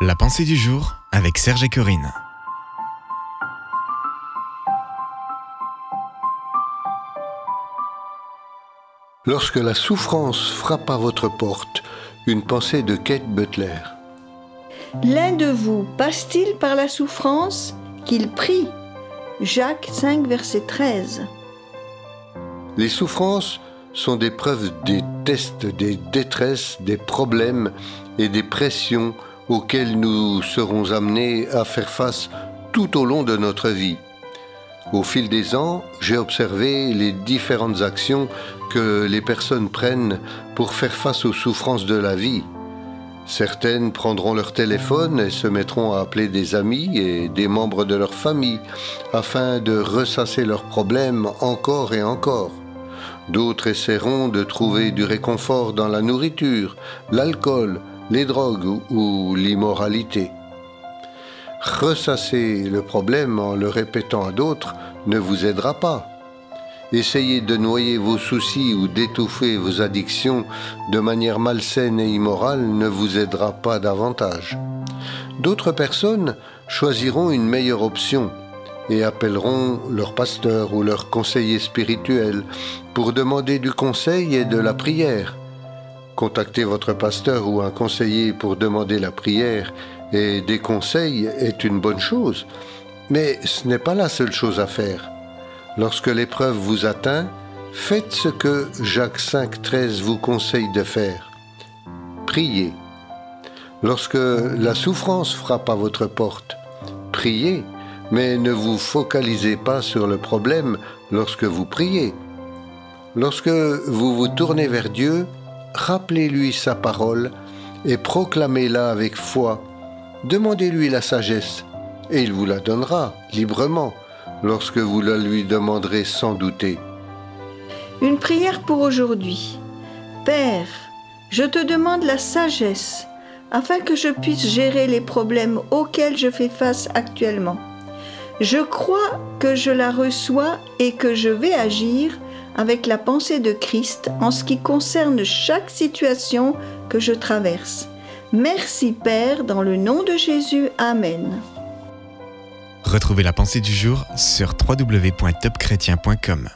La pensée du jour avec Serge et Corinne. Lorsque la souffrance frappe à votre porte, une pensée de Kate Butler. L'un de vous passe-t-il par la souffrance Qu'il prie. Jacques 5, verset 13. Les souffrances sont des preuves, des tests, des détresses, des problèmes et des pressions auxquelles nous serons amenés à faire face tout au long de notre vie. Au fil des ans, j'ai observé les différentes actions que les personnes prennent pour faire face aux souffrances de la vie. Certaines prendront leur téléphone et se mettront à appeler des amis et des membres de leur famille afin de ressasser leurs problèmes encore et encore. D'autres essaieront de trouver du réconfort dans la nourriture, l'alcool, les drogues ou l'immoralité. Ressasser le problème en le répétant à d'autres ne vous aidera pas. Essayez de noyer vos soucis ou d'étouffer vos addictions de manière malsaine et immorale ne vous aidera pas davantage. D'autres personnes choisiront une meilleure option et appelleront leur pasteur ou leur conseiller spirituel pour demander du conseil et de la prière. Contacter votre pasteur ou un conseiller pour demander la prière et des conseils est une bonne chose, mais ce n'est pas la seule chose à faire. Lorsque l'épreuve vous atteint, faites ce que Jacques 5.13 vous conseille de faire. Priez. Lorsque la souffrance frappe à votre porte, priez, mais ne vous focalisez pas sur le problème lorsque vous priez. Lorsque vous vous tournez vers Dieu, rappelez-lui sa parole et proclamez-la avec foi. Demandez-lui la sagesse et il vous la donnera librement lorsque vous la lui demanderez sans douter. Une prière pour aujourd'hui. Père, je te demande la sagesse afin que je puisse gérer les problèmes auxquels je fais face actuellement. Je crois que je la reçois et que je vais agir avec la pensée de Christ en ce qui concerne chaque situation que je traverse. Merci Père, dans le nom de Jésus. Amen. Retrouvez la pensée du jour sur www.topchrétien.com.